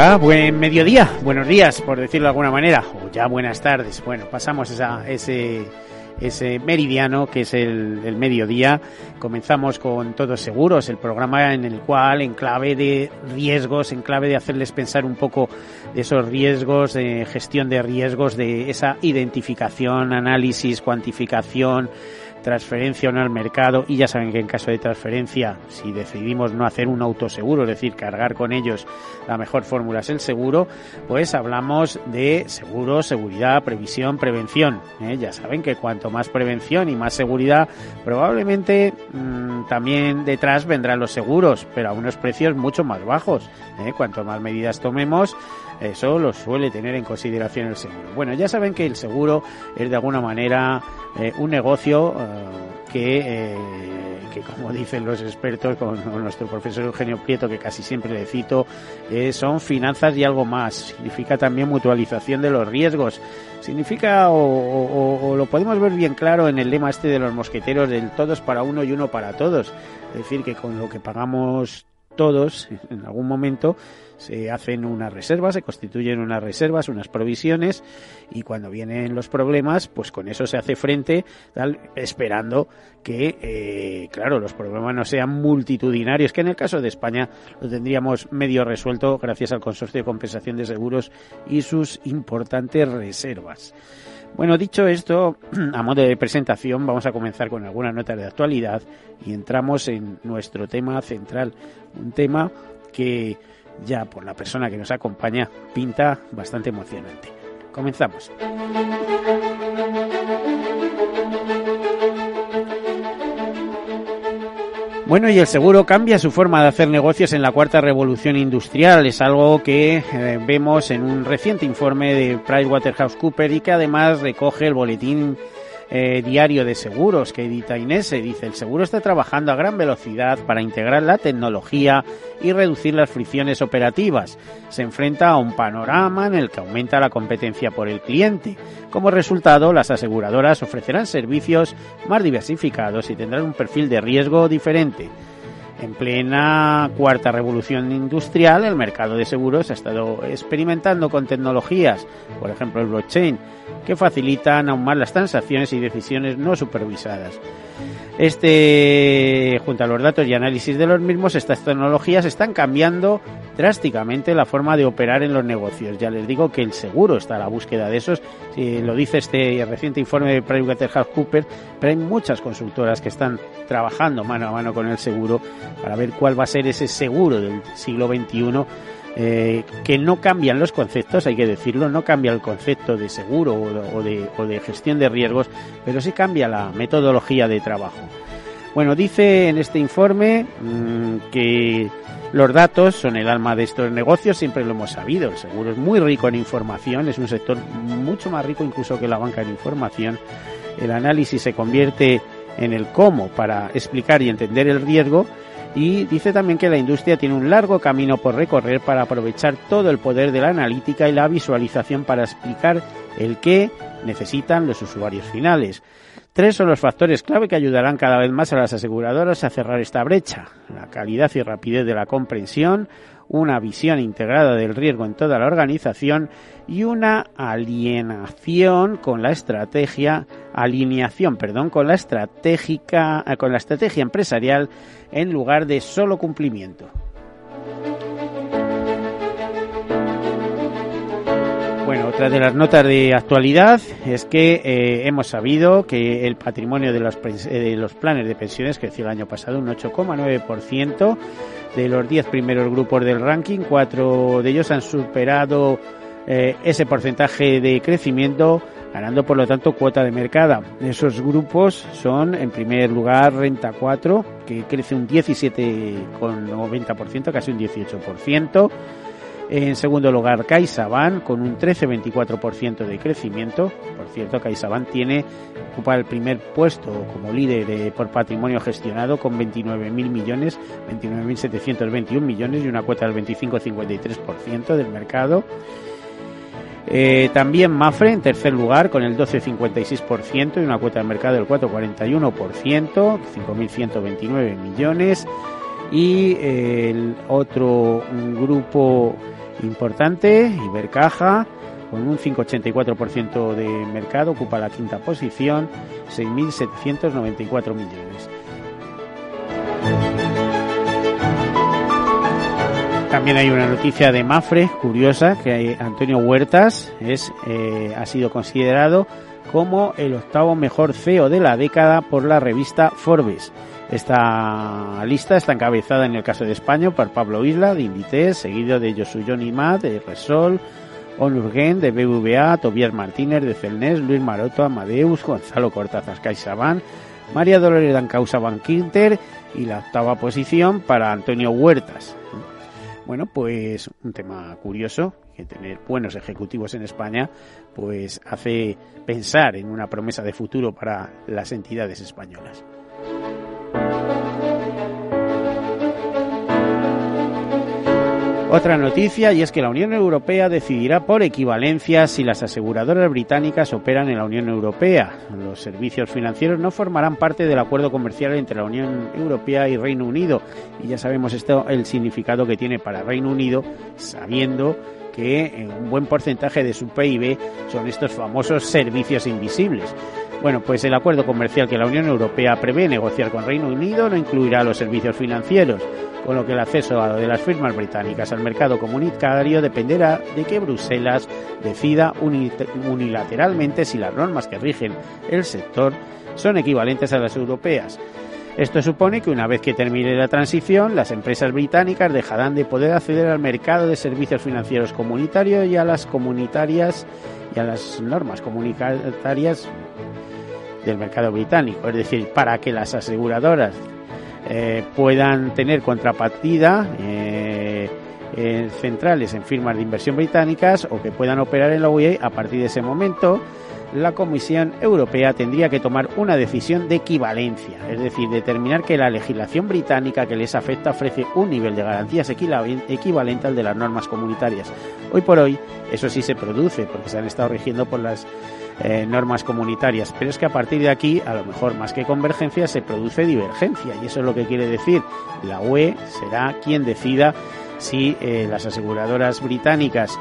Hola, buen mediodía, buenos días, por decirlo de alguna manera, o ya buenas tardes. Bueno, pasamos esa, ese, ese meridiano que es el, el, mediodía. Comenzamos con Todos Seguros, el programa en el cual, en clave de riesgos, en clave de hacerles pensar un poco de esos riesgos, de gestión de riesgos, de esa identificación, análisis, cuantificación, transferencia o no al mercado y ya saben que en caso de transferencia si decidimos no hacer un autoseguro, es decir, cargar con ellos la mejor fórmula es el seguro, pues hablamos de seguro, seguridad, previsión, prevención. ¿eh? Ya saben que cuanto más prevención y más seguridad, probablemente mmm, también detrás vendrán los seguros, pero a unos precios mucho más bajos. ¿eh? Cuanto más medidas tomemos, eso lo suele tener en consideración el seguro. Bueno, ya saben que el seguro es de alguna manera eh, un negocio eh, que, eh, que, como dicen los expertos, con, nuestro profesor Eugenio Prieto, que casi siempre le cito, son finanzas y algo más. Significa también mutualización de los riesgos. Significa, o lo podemos ver bien claro en el lema este de los mosqueteros, del todos para uno y uno para todos. Es decir, que con lo que pagamos todos en algún momento se hacen unas reservas, se constituyen unas reservas, unas provisiones y cuando vienen los problemas, pues con eso se hace frente, tal, esperando que, eh, claro, los problemas no sean multitudinarios, que en el caso de España lo tendríamos medio resuelto gracias al Consorcio de Compensación de Seguros y sus importantes reservas. Bueno, dicho esto, a modo de presentación, vamos a comenzar con algunas notas de actualidad y entramos en nuestro tema central, un tema que ya por la persona que nos acompaña pinta bastante emocionante. Comenzamos. Bueno, y el seguro cambia su forma de hacer negocios en la cuarta revolución industrial. Es algo que eh, vemos en un reciente informe de PricewaterhouseCoopers y que además recoge el boletín eh, diario de seguros que edita Inés. Dice, el seguro está trabajando a gran velocidad para integrar la tecnología y reducir las fricciones operativas. Se enfrenta a un panorama en el que aumenta la competencia por el cliente. Como resultado, las aseguradoras ofrecerán servicios más diversificados y tendrán un perfil de riesgo diferente. En plena cuarta revolución industrial, el mercado de seguros ha estado experimentando con tecnologías, por ejemplo el blockchain, que facilitan aún más las transacciones y decisiones no supervisadas. Este, junto a los datos y análisis de los mismos, estas tecnologías están cambiando drásticamente la forma de operar en los negocios. Ya les digo que el seguro está a la búsqueda de esos. Lo dice este reciente informe de PricewaterhouseCoopers, pero hay muchas consultoras que están trabajando mano a mano con el seguro para ver cuál va a ser ese seguro del siglo XXI. Eh, que no cambian los conceptos, hay que decirlo, no cambia el concepto de seguro o de, o de gestión de riesgos, pero sí cambia la metodología de trabajo. Bueno, dice en este informe mmm, que los datos son el alma de estos negocios, siempre lo hemos sabido. El seguro es muy rico en información, es un sector mucho más rico incluso que la banca en información. El análisis se convierte en el cómo para explicar y entender el riesgo y dice también que la industria tiene un largo camino por recorrer para aprovechar todo el poder de la analítica y la visualización para explicar el qué necesitan los usuarios finales. Tres son los factores clave que ayudarán cada vez más a las aseguradoras a cerrar esta brecha. La calidad y rapidez de la comprensión, una visión integrada del riesgo en toda la organización y una alienación con la estrategia alineación, perdón, con la estratégica eh, con la estrategia empresarial en lugar de solo cumplimiento. Bueno, otra de las notas de actualidad es que eh, hemos sabido que el patrimonio de los, eh, de los planes de pensiones creció el año pasado un 8,9%. De los 10 primeros grupos del ranking, cuatro de ellos han superado eh, ese porcentaje de crecimiento, ganando por lo tanto cuota de mercado. Esos grupos son, en primer lugar, Renta 4, que crece un 17,90%, casi un 18%. En segundo lugar, CaixaBank con un 13-24% de crecimiento. Por cierto, CaixaBank tiene ocupa el primer puesto como líder por patrimonio gestionado con 29.000 millones, 29.721 millones y una cuota del 25-53% del mercado. Eh, también Mafre en tercer lugar con el 12,56% y una cuota de mercado del 4,41%, 5.129 millones. Y el otro grupo importante, Ibercaja, con un 5,84% de mercado, ocupa la quinta posición, 6.794 millones. También hay una noticia de Mafre curiosa que Antonio Huertas es eh, ha sido considerado como el octavo mejor CEO de la década por la revista Forbes. Esta lista está encabezada en el caso de España por Pablo Isla de Inditex, seguido de Josu Mat de Resol, Onurgen de BVA, Tobias Martínez de Celnes, Luis Maroto, Amadeus, Gonzalo Cortázar CaixaBank, María Dolores Dancausa Banquinter y la octava posición para Antonio Huertas. Bueno, pues un tema curioso, que tener buenos ejecutivos en España, pues hace pensar en una promesa de futuro para las entidades españolas. Otra noticia y es que la Unión Europea decidirá por equivalencia si las aseguradoras británicas operan en la Unión Europea. Los servicios financieros no formarán parte del acuerdo comercial entre la Unión Europea y Reino Unido y ya sabemos esto el significado que tiene para Reino Unido sabiendo que un buen porcentaje de su PIB son estos famosos servicios invisibles. Bueno, pues el acuerdo comercial que la Unión Europea prevé negociar con Reino Unido no incluirá los servicios financieros, con lo que el acceso de las firmas británicas al mercado comunitario dependerá de que Bruselas decida unilateralmente si las normas que rigen el sector son equivalentes a las europeas. Esto supone que una vez que termine la transición, las empresas británicas dejarán de poder acceder al mercado de servicios financieros comunitarios y a las comunitarias y a las normas comunitarias del mercado británico. Es decir, para que las aseguradoras eh, puedan tener contrapartida eh, centrales en firmas de inversión británicas o que puedan operar en la UE, a partir de ese momento la Comisión Europea tendría que tomar una decisión de equivalencia, es decir, determinar que la legislación británica que les afecta ofrece un nivel de garantías equivalente al de las normas comunitarias. Hoy por hoy eso sí se produce porque se han estado rigiendo por las eh, normas comunitarias, pero es que a partir de aquí, a lo mejor más que convergencia, se produce divergencia y eso es lo que quiere decir la UE será quien decida si eh, las aseguradoras británicas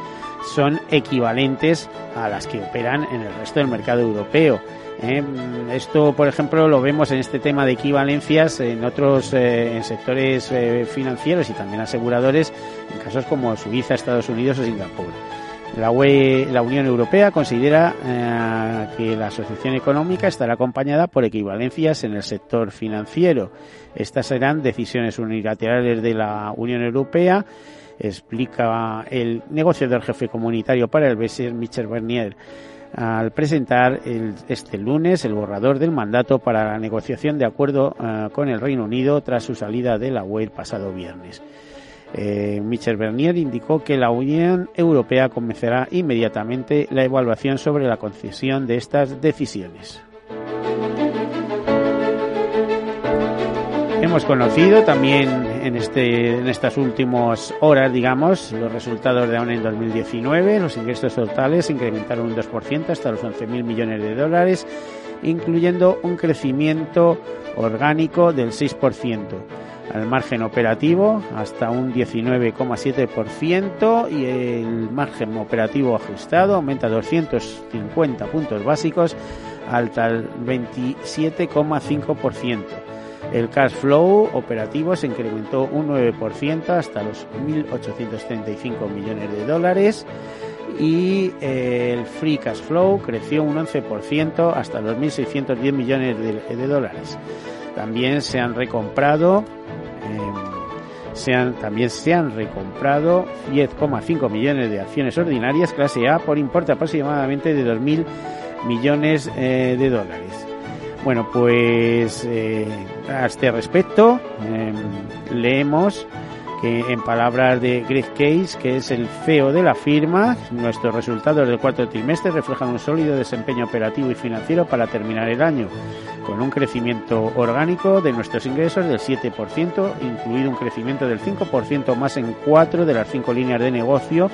son equivalentes a las que operan en el resto del mercado europeo. ¿eh? Esto, por ejemplo, lo vemos en este tema de equivalencias en otros sectores financieros y también aseguradores, en casos como Suiza, Estados Unidos o Singapur. La, UE, la Unión Europea considera eh, que la asociación económica estará acompañada por equivalencias en el sector financiero. Estas serán decisiones unilaterales de la Unión Europea, explica el negociador jefe comunitario para el BESER, Michel Bernier, al presentar este lunes el borrador del mandato para la negociación de acuerdo eh, con el Reino Unido tras su salida de la UE el pasado viernes. Eh, Michel Bernier indicó que la Unión Europea comenzará inmediatamente la evaluación sobre la concesión de estas decisiones. Hemos conocido también en, este, estas últimas horas, digamos, los resultados de AON en 2019. Los ingresos totales incrementaron un 2% hasta los 11.000 millones de dólares, incluyendo un crecimiento orgánico del 6%. Al margen operativo hasta un 19,7% y el margen operativo ajustado aumenta 250 puntos básicos hasta el 27,5%. El cash flow operativo se incrementó un 9% hasta los 1.835 millones de dólares y eh, el free cash flow creció un 11% hasta los 1.610 millones de, dólares. También se han recomprado em, también se han recomprado 10,5 millones de acciones ordinarias clase A por importe aproximadamente de 2.000 millones eh, de dólares. Bueno, pues eh, a este respecto em, leemos que en palabras de Greg Case, que es el CEO de la firma, nuestros resultados del cuarto trimestre reflejan un sólido desempeño operativo y financiero para terminar el año, con un crecimiento orgánico de nuestros ingresos del 7%, incluido un crecimiento del 5% más en cuatro de las cinco líneas de negocio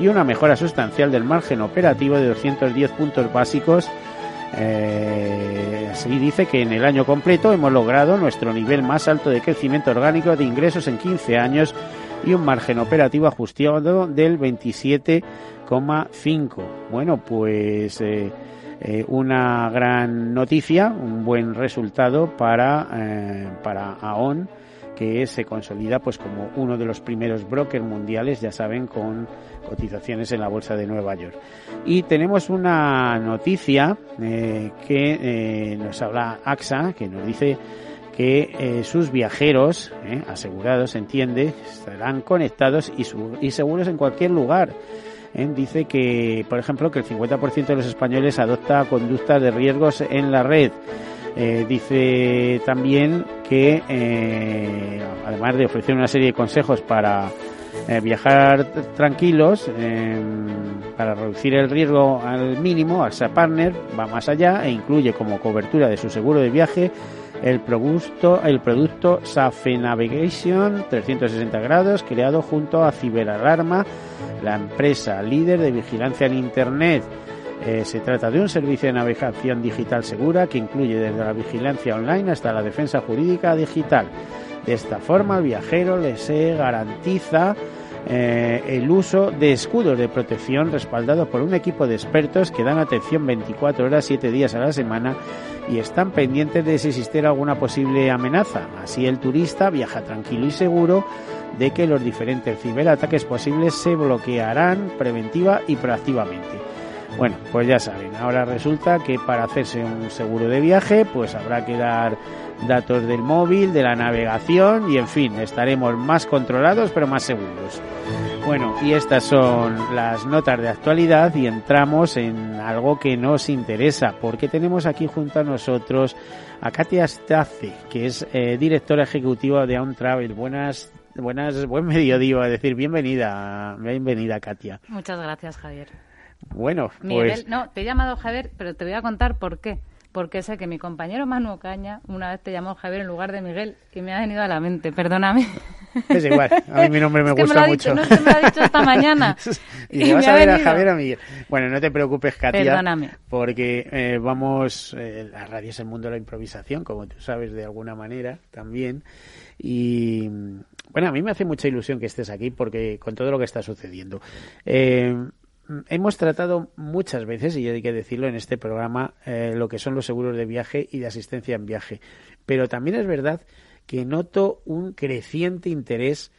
y una mejora sustancial del margen operativo de 210 puntos básicos eh, dice que en el año completo hemos logrado nuestro nivel más alto de crecimiento orgánico de ingresos en 15 años y un margen operativo ajustado del 27,5. Bueno, pues eh, eh, una gran noticia, un buen resultado para, eh, para AON que se consolida pues como uno de los primeros brokers mundiales, ya saben, con cotizaciones en la bolsa de Nueva York. Y tenemos una noticia eh, que eh, nos habla AXA, que nos dice que eh, sus viajeros, asegurados, entiende, estarán conectados y, y seguros en cualquier lugar. Dice que, por ejemplo, que el 50% de los españoles adopta conductas de riesgos en la red. Eh, dice también que, eh, además de ofrecer una serie de consejos para eh, viajar tranquilos, para reducir el riesgo al mínimo, AXA Partner va más allá e incluye como cobertura de su seguro de viaje el producto, el producto Safe Navigation 360 grados creado junto a Ciberalarma, la empresa líder de vigilancia en Internet. Eh, se trata de un servicio de navegación digital segura que incluye desde la vigilancia online hasta la defensa jurídica digital. De esta forma, al viajero le se garantiza eh, el uso de escudos de protección respaldados por un equipo de expertos que dan atención 24 horas, 7 días a la semana y están pendientes de si existiera alguna posible amenaza. Así el turista viaja tranquilo y seguro de que los diferentes ciberataques posibles se bloquearán preventiva y proactivamente. Bueno, pues ya saben, ahora resulta que para hacerse un seguro de viaje, pues habrá que dar datos del móvil, de la navegación y en fin, estaremos más controlados pero más seguros. Bueno, y estas son las notas de actualidad y entramos en algo que nos interesa, porque tenemos aquí junto a nosotros a Katia Stace, que es eh, directora ejecutiva de On Travel. Buenas, buenas, buen mediodía, a decir, bienvenida, bienvenida Katia. Muchas gracias, Javier. Bueno, Miguel, pues... no, te he llamado Javier, pero te voy a contar por qué. Porque sé que mi compañero Manu Caña una vez te llamó Javier en lugar de Miguel y me ha venido a la mente, perdóname. Es igual, a mí mi nombre me gusta mucho. no se me lo ha dicho esta mañana. y, y vas a ver a Javier o a Miguel. Bueno, no te preocupes, Katia. Perdóname. Porque eh, vamos, eh, la radio es el mundo de la improvisación, como tú sabes de alguna manera también. Y bueno, a mí me hace mucha ilusión que estés aquí porque con todo lo que está sucediendo. Eh, hemos tratado muchas veces, y hay que decirlo en este programa, eh, lo que son los seguros de viaje y de asistencia en viaje. Pero también es verdad que noto un creciente interés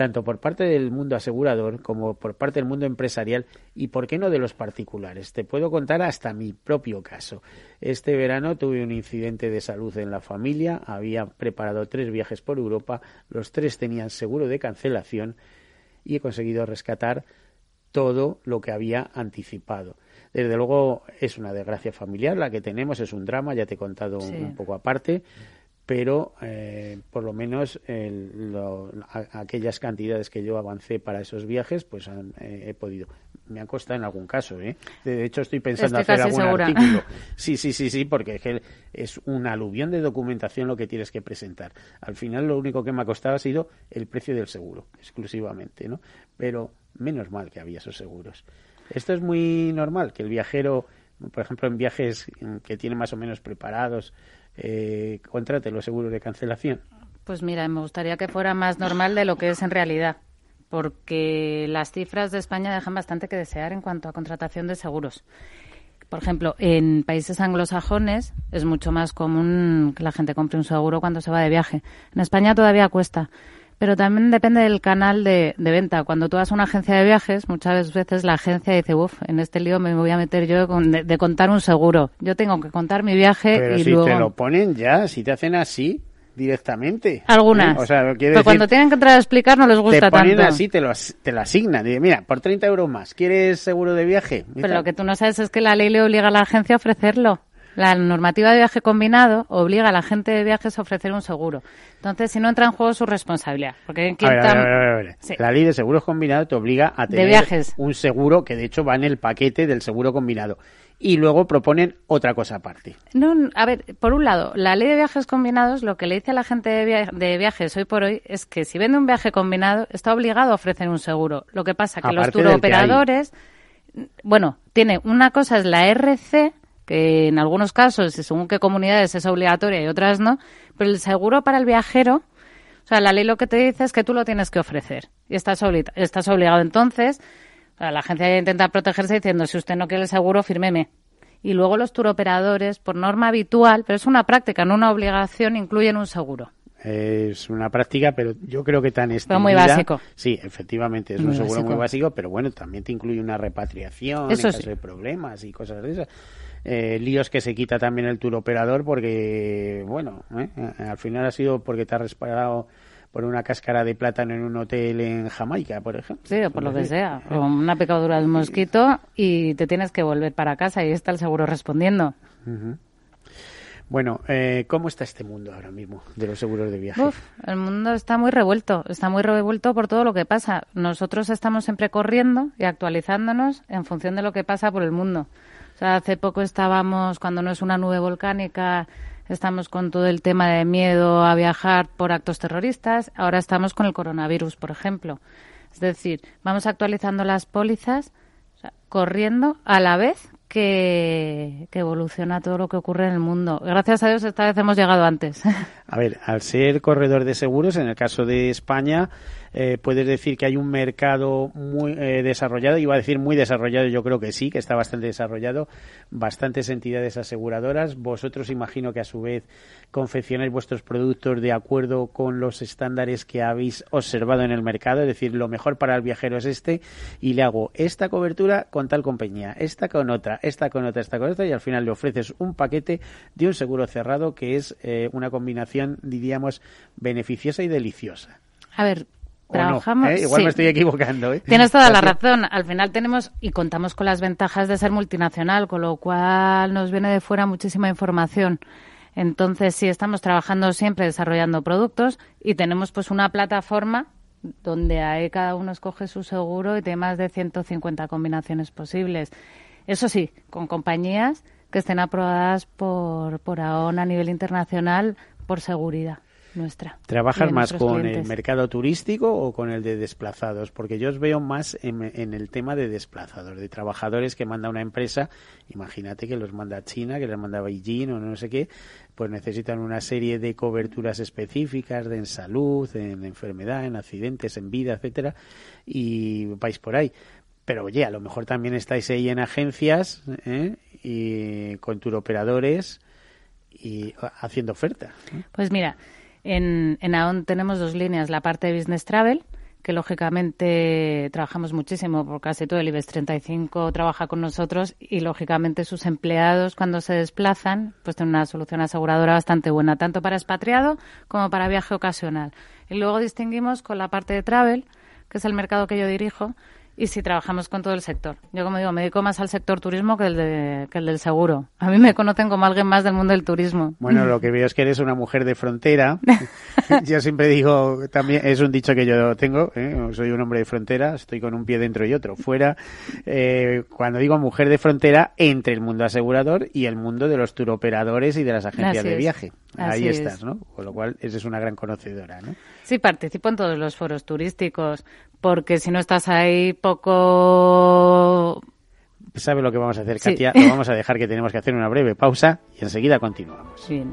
tanto por parte del mundo asegurador como por parte del mundo empresarial y, por qué no, de los particulares. Te puedo contar hasta mi propio caso. Este verano tuve un incidente de salud en la familia, había preparado tres viajes por Europa, los tres tenían seguro de cancelación y he conseguido rescatar todo lo que había anticipado. Desde luego es una desgracia familiar la que tenemos, es un drama, ya te he contado un poco aparte, pero eh, por lo menos aquellas cantidades que yo avancé para esos viajes, pues eh, he podido. Me han costado en algún caso, ¿eh? De hecho, estoy pensando hacer algún artículo. Sí, sí, sí, sí, porque es un aluvión de documentación lo que tienes que presentar. Al final, lo único que me ha costado ha sido el precio del seguro, exclusivamente, ¿no? Pero menos mal que había esos seguros. Esto es muy normal, que el viajero, por ejemplo, en viajes que tiene más o menos preparados, eh, contrate los seguros de cancelación. Pues mira, me gustaría que fuera más normal de lo que es en realidad, porque las cifras de España dejan bastante que desear en cuanto a contratación de seguros. Por ejemplo, en países anglosajones es mucho más común que la gente compre un seguro cuando se va de viaje. En España todavía cuesta. Pero también depende del canal de, venta. Cuando tú vas a una agencia de viajes, muchas veces la agencia dice, uff, en este lío me voy a meter yo de, contar un seguro. Yo tengo que contar mi viaje Pero y si luego... te lo ponen ya, si te hacen así directamente. Algunas. ¿eh? O sea, Pero decir, cuando tienen que entrar a explicar no les gusta te ponen tanto. así, te lo, te lo asignan. Dice, mira, por 30 euros más, ¿quieres seguro de viaje? Pero lo que tú no sabes es que la ley le obliga a la agencia a ofrecerlo. La normativa de viaje combinado obliga a la gente de viajes a ofrecer un seguro. Entonces, si no entra en juego su responsabilidad. Porque A ¿quién ver, a ver, a ver, a ver. Sí. La ley de seguros combinados te obliga a tener viajes. un seguro que de hecho va en el paquete del seguro combinado. Y luego proponen otra cosa aparte. No, a ver, por un lado, la ley de viajes combinados lo que le dice a la gente de, via- de viajes hoy por hoy es que si vende un viaje combinado está obligado a ofrecer un seguro. Lo que pasa que los del que turoperadores, bueno, tiene una cosa es la RC que en algunos casos, y según qué comunidades es obligatoria y otras no, pero el seguro para el viajero, o sea, la ley lo que te dice es que tú lo tienes que ofrecer y estás, estás obligado. Entonces, o sea, la agencia intenta protegerse diciendo, si usted no quiere el seguro, fírmeme. Y luego los turoperadores, por norma habitual, pero es una práctica, no una obligación, incluyen un seguro. Es una práctica, pero yo creo que tan Pero muy extendida- básico. Sí, efectivamente, es Muy un seguro básico. muy básico, pero bueno, también te incluye una repatriación Eso en sí. caso de problemas y cosas de esas. Eh, líos que se quita también el turoperador porque, bueno, ¿eh? al final ha sido porque te has respaldado por una cáscara de plátano en un hotel en Jamaica, por ejemplo. Sí, o por lo que sea. O una picadura de un mosquito y te tienes que volver para casa y está el seguro respondiendo. Bueno, eh, ¿cómo está este mundo ahora mismo de los seguros de viaje? Uf, el mundo está muy revuelto, está muy revuelto por todo lo que pasa. Nosotros estamos siempre corriendo y actualizándonos en función de lo que pasa por el mundo. Sea, hace poco estábamos, cuando no es una nube volcánica, estamos con todo el tema de miedo a viajar por actos terroristas. Ahora estamos con el coronavirus, por ejemplo. Es decir, vamos actualizando las pólizas, corriendo a la vez que, que evoluciona todo lo que ocurre en el mundo. Gracias a Dios esta vez hemos llegado antes. A ver, al ser corredor de seguros, en el caso de España, eh, puedes decir que hay un mercado muy eh, desarrollado, iba a decir muy desarrollado, yo creo que sí, que está bastante desarrollado, bastantes entidades aseguradoras. Vosotros imagino que a su vez confeccionáis vuestros productos de acuerdo con los estándares que habéis observado en el mercado, es decir, lo mejor para el viajero es este y le hago esta cobertura con tal compañía, esta con otra, esta con otra, esta con otra y al final le ofreces un paquete de un seguro cerrado que es eh, una combinación, diríamos, beneficiosa y deliciosa. A ver, trabajamos. ¿Eh? Igual sí. me estoy equivocando. ¿eh? Tienes toda la razón. Al final tenemos y contamos con las ventajas de ser multinacional, con lo cual nos viene de fuera muchísima información. Entonces, sí, estamos trabajando siempre desarrollando productos y tenemos pues una plataforma donde ahí cada uno escoge su seguro y tiene más de 150 combinaciones posibles. Eso sí, con compañías que estén aprobadas por, por AON a nivel internacional por seguridad nuestra. ¿Trabajas más con el mercado turístico o con el de desplazados? Porque yo os veo más en, en el tema de desplazados, de trabajadores que manda una empresa, imagínate que los manda a China, que les manda a Beijing o no sé qué, pues necesitan una serie de coberturas específicas de en salud, en enfermedad, en accidentes, en vida, etcétera, y vais por ahí. Pero oye, a lo mejor también estáis ahí en agencias ¿eh? y con turoperadores y haciendo oferta. Pues mira, en, en AON tenemos dos líneas. La parte de Business Travel, que lógicamente trabajamos muchísimo, por casi todo el IBEX 35 trabaja con nosotros y lógicamente sus empleados cuando se desplazan, pues tienen una solución aseguradora bastante buena, tanto para expatriado como para viaje ocasional. Y luego distinguimos con la parte de Travel, que es el mercado que yo dirijo, y si trabajamos con todo el sector. Yo, como digo, me dedico más al sector turismo que el, de, que el del seguro. A mí me conocen como alguien más del mundo del turismo. Bueno, lo que veo es que eres una mujer de frontera. yo siempre digo, también es un dicho que yo tengo, ¿eh? soy un hombre de frontera, estoy con un pie dentro y otro fuera. Eh, cuando digo mujer de frontera, entre el mundo asegurador y el mundo de los turoperadores y de las agencias Así de es. Ahí es. estás, ¿no? Con lo cual, eres una gran conocedora, ¿no? Sí, participo en todos los foros turísticos, porque si no estás ahí poco... ¿Sabe lo que vamos a hacer, Sí. Katia? Lo vamos a dejar que tenemos que hacer una breve pausa y enseguida continuamos. Bien.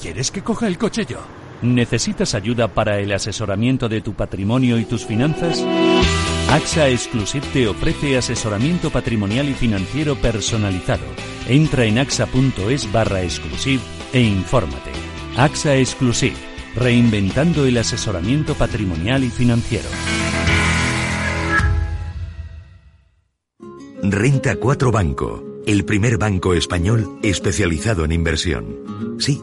¿Quieres que coja el coche yo? ¿Necesitas ayuda para el asesoramiento de tu patrimonio y tus finanzas? AXA Exclusive te ofrece asesoramiento patrimonial y financiero personalizado. Entra en axa.es barra exclusive e infórmate. AXA Exclusive, reinventando el asesoramiento patrimonial y financiero. Renta 4 Banco, el primer banco español especializado en inversión. Sí,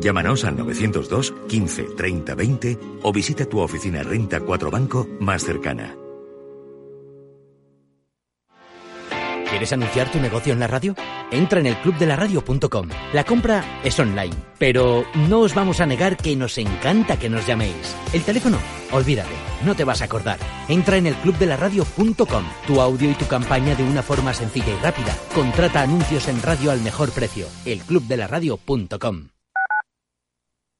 llámanos al 902 15 30 20 o visita tu oficina Renta 4 Banco más cercana. ¿Quieres anunciar tu negocio en la radio? Entra en el clubdelaradio.com. La compra es online, pero no os vamos a negar que nos encanta que nos llaméis. El teléfono, olvídate, no te vas a acordar. Entra en el clubdelaradio.com. Tu audio y tu campaña de una forma sencilla y rápida. Contrata anuncios en radio al mejor precio. Elclubdelaradio.com.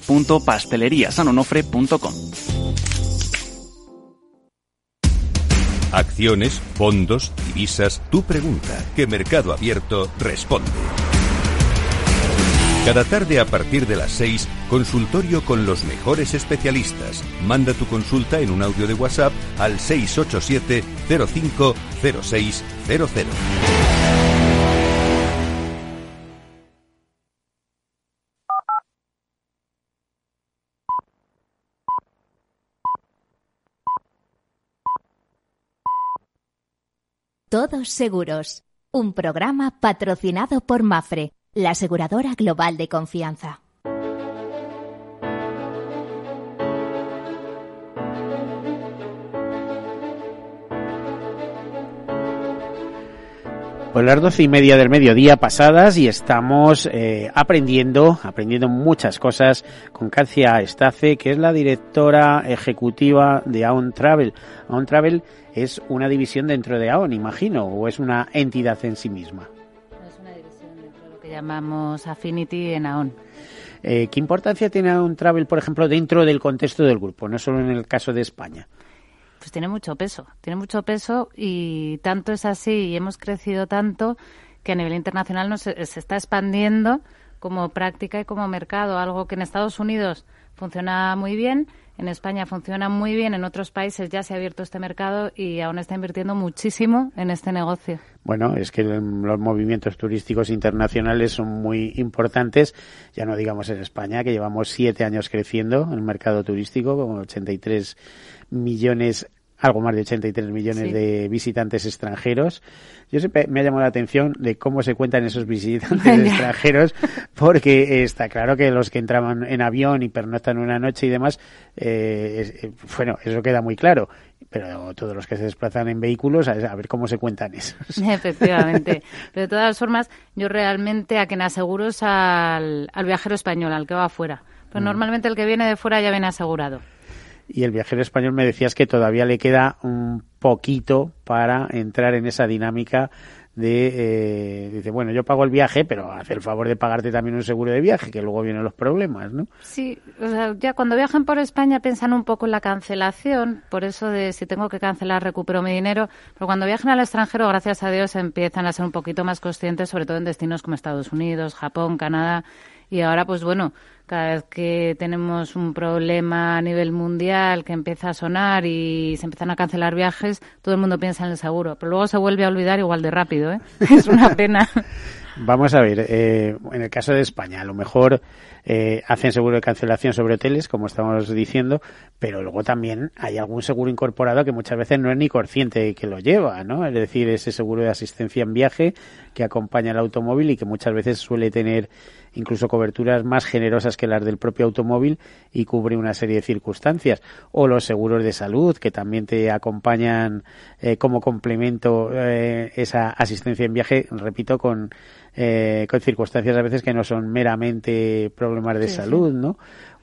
www.pasteleriasanonofre.com. Acciones, fondos, divisas, tu pregunta, que Mercado Abierto responde. Cada tarde a partir de las 6, consultorio con los mejores especialistas. Manda tu consulta en un audio de WhatsApp al 687 05 Todos Seguros, un programa patrocinado por Mafre, la aseguradora global de confianza. Pues las doce y media del mediodía pasadas y estamos eh, aprendiendo, aprendiendo muchas cosas con Katia Estace, que es la directora ejecutiva de Aon Travel. Aon Travel es una división dentro de Aon, imagino, o es una entidad en sí misma. Es una división dentro de lo que llamamos Affinity en Aon. Eh, ¿Qué importancia tiene Aon Travel, por ejemplo, dentro del contexto del grupo, no solo en el caso de España? pues tiene mucho peso, tiene mucho peso y tanto es así y hemos crecido tanto que a nivel internacional nos, se está expandiendo como práctica y como mercado, algo que en Estados Unidos funciona muy bien, en España funciona muy bien, en otros países ya se ha abierto este mercado y aún está invirtiendo muchísimo en este negocio. Bueno, es que los movimientos turísticos internacionales son muy importantes, ya no digamos en España, que llevamos siete años creciendo en el mercado turístico, con 83 millones algo más de 83 millones de visitantes extranjeros. Yo siempre me ha llamado la atención de cómo se cuentan esos visitantes extranjeros, porque está claro que los que entraban en avión y pernoctan una noche y demás, eh, eh, bueno, eso queda muy claro. Pero todos los que se desplazan en vehículos, a ver cómo se cuentan esos. Efectivamente. Pero de todas formas, yo realmente a quien aseguro es al, viajero español, al que va afuera. Pero mm. normalmente el que viene de fuera ya viene asegurado y el viajero español me decías que todavía le queda un poquito para entrar en esa dinámica de, eh, dice, bueno, yo pago el viaje, pero hace el favor de pagarte también un seguro de viaje, que luego vienen los problemas, ¿no? Sí, o sea, ya cuando viajan por España piensan un poco en la cancelación, por eso de si tengo que cancelar recupero mi dinero, pero cuando viajan al extranjero, gracias a Dios, empiezan a ser un poquito más conscientes, sobre todo en destinos como Estados Unidos, Japón, Canadá, y ahora, pues bueno, cada vez que tenemos un problema a nivel mundial que empieza a sonar y se empiezan a cancelar viajes, todo el mundo piensa en el seguro, pero luego se vuelve a olvidar igual de rápido, ¿eh? Es una pena. Vamos a ver, eh, en el caso de España, a lo mejor eh, hacen seguro de cancelación sobre hoteles, como estamos diciendo, pero luego también hay algún seguro incorporado que muchas veces no es ni consciente que lo lleva, ¿no? Es decir, ese seguro de asistencia en viaje que acompaña al automóvil y que muchas veces suele tener incluso coberturas más generosas que las del propio automóvil y cubre una serie de circunstancias. O los seguros de salud que también te acompañan eh, como complemento eh, esa asistencia en viaje, repito, con, eh, con circunstancias a veces que no son meramente problemas de salud, ¿no?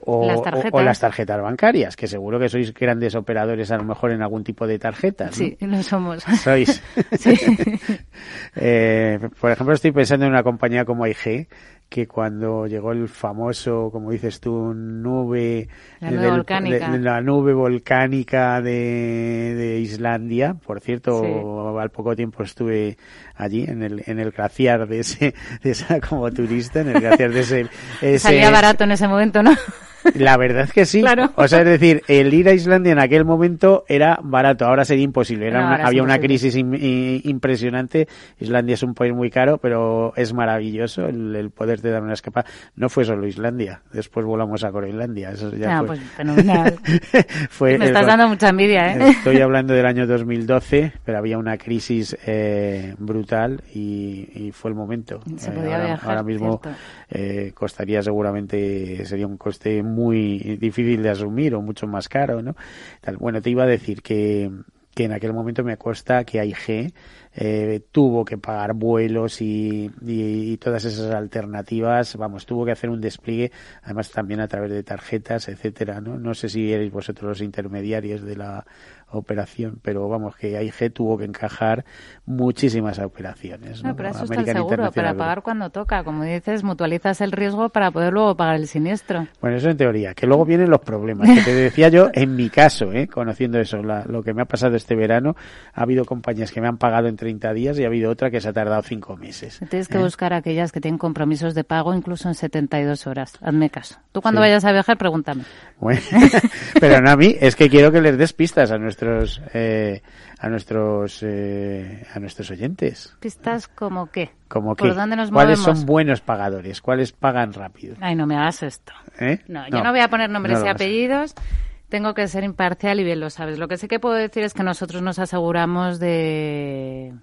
O las, o, las tarjetas bancarias, que seguro que sois grandes operadores a lo mejor en algún tipo de tarjetas. ¿no? Sí, lo somos. Sois. sí. eh, por ejemplo, estoy pensando en una compañía como IG, que cuando llegó el famoso, como dices tú, nube, la, nube volcánica. De, la nube volcánica de, de Islandia, por cierto, al poco tiempo estuve allí en el, en el glaciar de ese, de esa como turista, en el glaciar de ese, ese Salía barato en ese momento, ¿no? La verdad es que sí. O sea, es decir, el ir a Islandia en aquel momento era barato, ahora sería imposible. Era había una crisis impresionante. Islandia es un país muy caro, pero es maravilloso el, el poderte dar una escapada. No fue solo Islandia, después volamos a Groenlandia. Eso ya ah, pues fenomenal. Me estás dando mucha envidia, ¿eh? Estoy hablando del año 2012, pero había una crisis eh, brutal y, y, fue el momento. Se podía ahora, viajar, ahora mismo eh, costaría seguramente, sería un coste muy difícil de asumir o mucho más caro, ¿no? Tal, bueno, te iba a decir que, que en aquel momento me consta que AIG eh, tuvo que pagar vuelos y, y, y, todas esas alternativas, vamos, tuvo que hacer un despliegue, además también a través de tarjetas, etcétera, ¿no? No sé si erais vosotros los intermediarios de la operación, pero vamos, que AIG tuvo que encajar muchísimas operaciones. ¿no? pero eso está el seguro, para pagar cuando toca. Como dices, mutualizas el riesgo para poder luego pagar el siniestro. Bueno, eso en teoría, que luego vienen los problemas. Que te decía yo, en mi caso, ¿eh? conociendo eso, lo que me ha pasado este verano, ha habido compañías que me han pagado en 30 días y ha habido otra que se ha tardado 5 meses. Tienes que ¿eh? buscar aquellas que tienen compromisos de pago incluso en 72 horas. Hazme caso. Tú cuando vayas a viajar, pregúntame. Bueno, pero no a mí, es que quiero que les des pistas a nuestros eh, a nuestros eh, a nuestros oyentes. Pistas como qué? Como ¿Por dónde nos ¿Cuáles son buenos pagadores? ¿Cuáles pagan rápido? Ay, no me hagas esto. ¿Eh? No, yo no voy a poner nombres y apellidos. Tengo que ser imparcial y bien lo sabes. Lo que sí que puedo decir es que nosotros nos aseguramos de,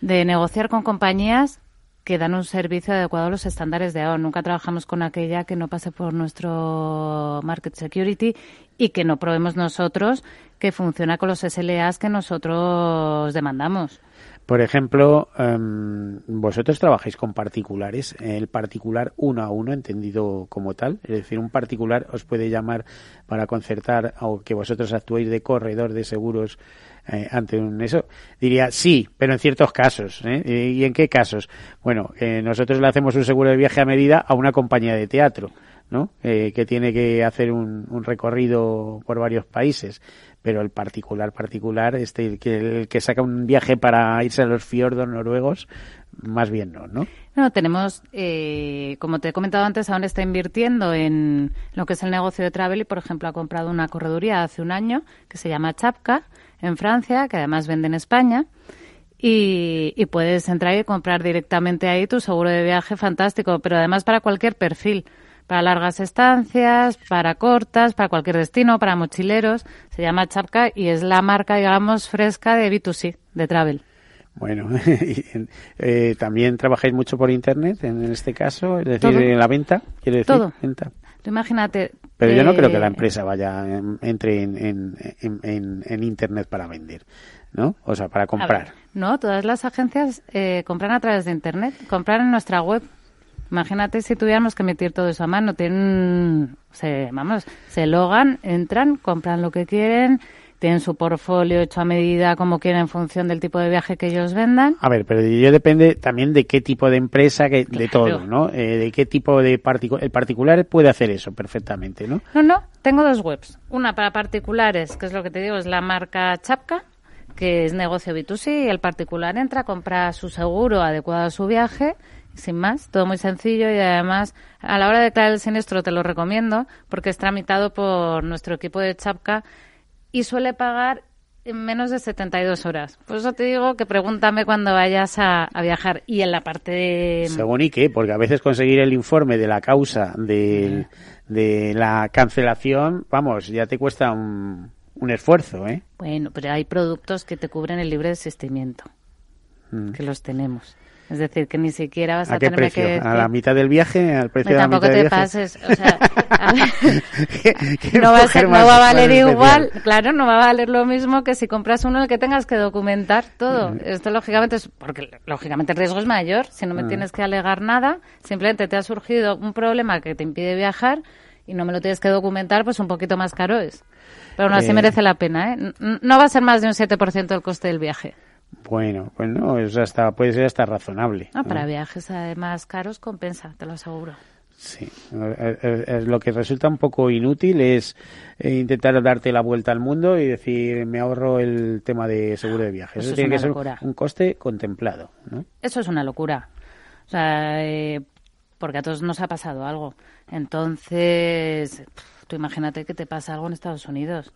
de negociar con compañías que dan un servicio adecuado a los estándares de AON. Nunca trabajamos con aquella que no pase por nuestro market security y que no probemos nosotros que funciona con los SLAs que nosotros demandamos. Por ejemplo, em, vosotros trabajáis con particulares, el particular uno a uno, entendido como tal. Es decir, un particular os puede llamar para concertar o que vosotros actuéis de corredor de seguros eh, ante un eso. Diría sí, pero en ciertos casos. ¿eh? ¿Y en qué casos? Bueno, eh, nosotros le hacemos un seguro de viaje a medida a una compañía de teatro. ¿no? Eh, que tiene que hacer un, un, recorrido por varios países pero el particular particular, este el que, el que saca un viaje para irse a los fiordos noruegos, más bien no, ¿no? Tenemos, eh, como te he comentado antes, aún está invirtiendo en lo que es el negocio de travel y, por ejemplo, ha comprado una correduría hace un año que se llama Chapka en Francia, que además vende en España. Y, y, puedes entrar y comprar directamente ahí tu seguro de viaje fantástico, pero además para cualquier perfil para largas estancias, para cortas, para cualquier destino, para mochileros. Se llama Chapka y es la marca, digamos, fresca de B2C, de travel. Bueno, eh, también trabajáis mucho por internet en este caso, es decir, en la venta, quiere decir, Todo. venta. Tú imagínate. Pero yo no creo que la empresa vaya entre en, en, en, en, internet para vender, ¿no? O sea, para comprar. Ver, no, todas las agencias eh, compran a través de internet, compran en nuestra web. Imagínate si tuviéramos que meter todo eso a mano. Tienen, se, vamos, se logan, entran, compran lo que quieren, tienen su portfolio hecho a medida como quieren en función del tipo de viaje que ellos vendan. A ver, pero yo depende también de qué tipo de empresa, que, claro. de todo, ¿no? Eh, de qué tipo de particular. El particular puede hacer eso perfectamente, ¿no? No, no. Tengo dos webs. Una para particulares, que es lo que te digo, es la marca Chapka que es negocio B2C y el particular entra, compra su seguro adecuado a su viaje sin más, todo muy sencillo y además a la hora de declarar el siniestro te lo recomiendo porque es tramitado por nuestro equipo de Chapka y suele pagar en menos de 72 horas. Por eso te digo que pregúntame cuando vayas a, a viajar. Y en la parte de... Según y qué, porque a veces conseguir el informe de la causa de, de la cancelación, vamos, ya te cuesta un, un esfuerzo, ¿eh? Bueno, pero hay productos que te cubren el libre desistimiento, mm. que los tenemos. Es decir, que ni siquiera vas a, ¿A qué tenerme precio? que decir... ¿A la mitad del viaje? ¿Al precio de la tampoco mitad te del viaje? pases, o sea, a ver, ¿Qué- qué no, va a, ser- no más- va a más valer especial? igual, claro, no va a valer lo mismo que si compras uno el que tengas que documentar todo. Esto lógicamente es, porque lógicamente el riesgo es mayor, si no me Ah. tienes que alegar nada, simplemente te ha surgido un problema que te impide viajar y no me lo tienes que documentar, pues un poquito más caro es. Pero aún así Eh. merece la pena, ¿eh? No va a ser más de un 7% del coste del viaje. Bueno, pues no, es hasta, puede ser hasta razonable. No, ¿no? para viajes además caros compensa, te lo aseguro. Sí, lo que resulta un poco inútil es eh, intentar darte la vuelta al mundo y decir, me ahorro el tema de seguro de viaje. Eso Eso es tiene una que ser locura. un coste contemplado, ¿no? Eso es una locura. O sea, eh, porque a todos nos ha pasado algo. Entonces, tú imagínate que te pasa algo en Estados Unidos.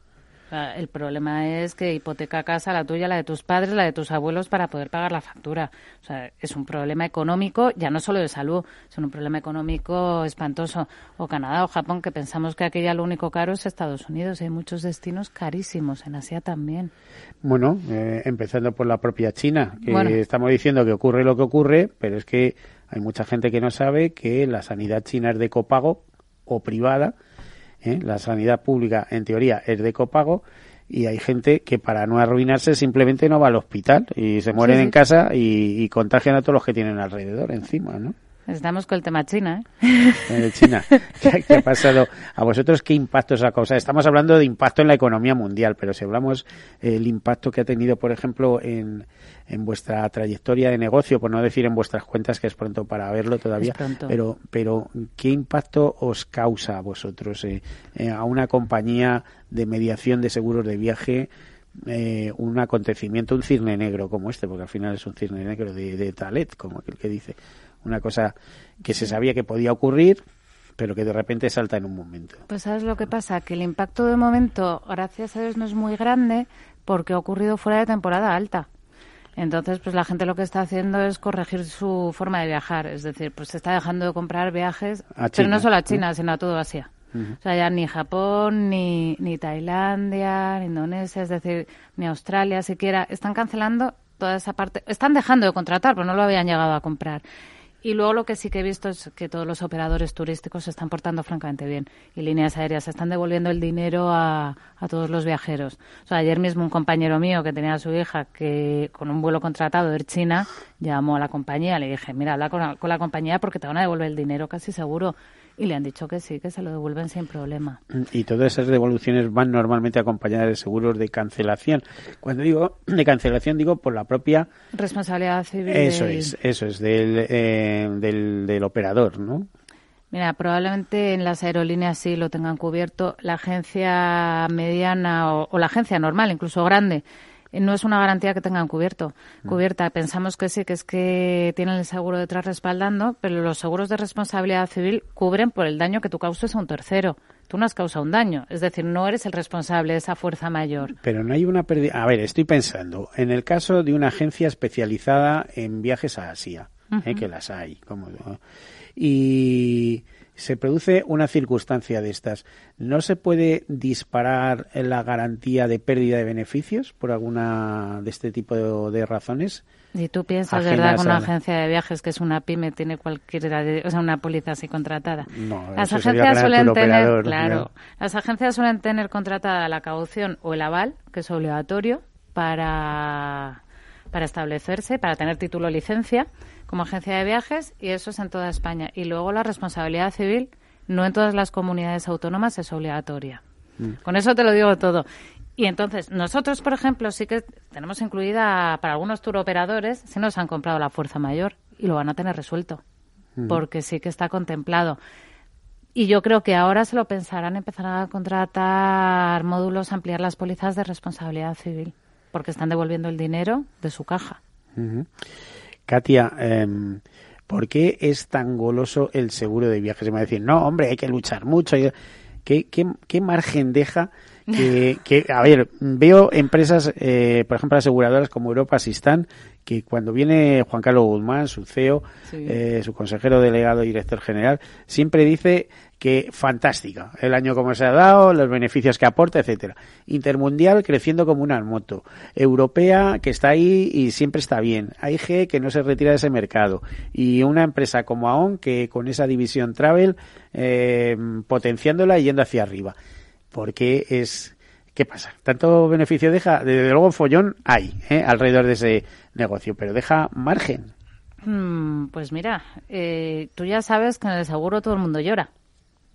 El problema es que hipoteca casa, la tuya, la de tus padres, la de tus abuelos, para poder pagar la factura. O sea, es un problema económico, ya no solo de salud, es un problema económico espantoso. O Canadá o Japón, que pensamos que aquí ya lo único caro es Estados Unidos. Hay muchos destinos carísimos, en Asia también. Bueno, eh, empezando por la propia China, que Bueno. estamos diciendo que ocurre lo que ocurre, pero es que hay mucha gente que no sabe que la sanidad china es de copago o privada, ¿eh? la sanidad pública en teoría es de copago y hay gente que para no arruinarse simplemente no va al hospital y se mueren Sí, sí. en casa y, y contagian a todos los que tienen alrededor encima, ¿no? Estamos con el tema China, ¿eh? Eh, China, ¿qué, qué ha pasado? ¿A vosotros qué impacto os ha causado? Estamos hablando de impacto en la economía mundial, pero si hablamos eh, el impacto que ha tenido, por ejemplo, en, en vuestra trayectoria de negocio, por no decir en vuestras cuentas, que es pronto para verlo todavía, Es pronto. pero, pero ¿qué impacto os causa a vosotros, eh, eh, a una compañía de mediación de seguros de viaje? eh, un acontecimiento, un cisne negro como este, porque al final es un cisne negro de, de Talet, como aquel que dice, una cosa que se sabía que podía ocurrir, pero que de repente salta en un momento. Pues sabes lo que pasa, que el impacto de momento, gracias a Dios, no es muy grande porque ha ocurrido fuera de temporada alta. Entonces, pues la gente lo que está haciendo es corregir su forma de viajar, es decir, pues se está dejando de comprar viajes, pero no solo a. China, sino a todo Asia. O sea, ya ni Japón, ni, ni Tailandia, ni Indonesia, es decir, ni Australia siquiera, están cancelando toda esa parte, están dejando de contratar, pero no lo habían llegado a comprar. Y luego lo que sí que he visto es que todos los operadores turísticos se están portando francamente bien y líneas aéreas están devolviendo el dinero a, a todos los viajeros. O sea, ayer mismo un compañero mío que tenía a su hija que con un vuelo contratado de China llamó a la compañía, le dije, mira, habla con la, con la compañía porque te van a devolver el dinero casi seguro. Y le han dicho que sí, que se lo devuelven sin problema. Y todas esas devoluciones van normalmente acompañadas de seguros de cancelación. Cuando digo de cancelación, digo por la propia... Responsabilidad civil. Eso del- es, eso es, del, eh, del, del operador, ¿no? Mira, probablemente en las aerolíneas sí lo tengan cubierto. La agencia mediana o, o la agencia normal, incluso grande, no es una garantía que tengan cubierto. Cubierta, pensamos que sí, que es que tienen el seguro detrás respaldando, pero los seguros de responsabilidad civil cubren por el daño que tú causes a un tercero. Tú no has causado un daño, es decir, no eres el responsable de esa fuerza mayor. Pero no hay una pérdida. A ver, estoy pensando, en el caso de una agencia especializada en viajes a Asia, eh, Ujú. que las hay, como, y se produce una circunstancia de estas, ¿no se puede disparar la garantía de pérdida de beneficios por alguna de este tipo de, de razones? Y tú piensas, ¿verdad?, con una agencia de viajes que es una pyme, tiene cualquiera de, o sea, una póliza así contratada. No, Las agencias suelen tener, operador, claro, ¿no? las agencias suelen tener contratada la caución o el aval, que es obligatorio para, para establecerse, para tener título o licencia como agencia de viajes, y eso es en toda España. Y luego la responsabilidad civil, no en todas las comunidades autónomas es obligatoria. Con eso te lo digo todo. Y entonces, nosotros, por ejemplo, sí que tenemos incluida para algunos tour operadores, si nos han comprado la fuerza mayor y lo van a tener resuelto, Ujú. porque sí que está contemplado. Y yo creo que ahora se lo pensarán, empezarán a contratar módulos, ampliar las pólizas de responsabilidad civil, porque están devolviendo el dinero de su caja. Katia, em, ¿por qué es tan goloso el seguro de viajes? Se me va a decir, no, hombre, hay que luchar mucho. ¿Qué, qué, qué margen deja? Que, que, a ver, veo empresas, eh, por ejemplo, aseguradoras como Europa Sistán, que cuando viene Juan Carlos Guzmán, su CEO, Sí. eh, su consejero delegado y director general, siempre dice que fantástica el año como se ha dado, los beneficios que aporta, etcétera. Intermundial creciendo como una moto. Europea que está ahí y siempre está bien. AIG que no se retira de ese mercado. Y una empresa como AON que con esa división Travel eh, potenciándola y yendo hacia arriba. Porque es... ¿Qué pasa? ¿Tanto beneficio deja? Desde luego follón hay ¿eh? alrededor de ese negocio, pero deja margen. Mm, pues mira, eh, tú ya sabes que en el seguro todo el mundo llora.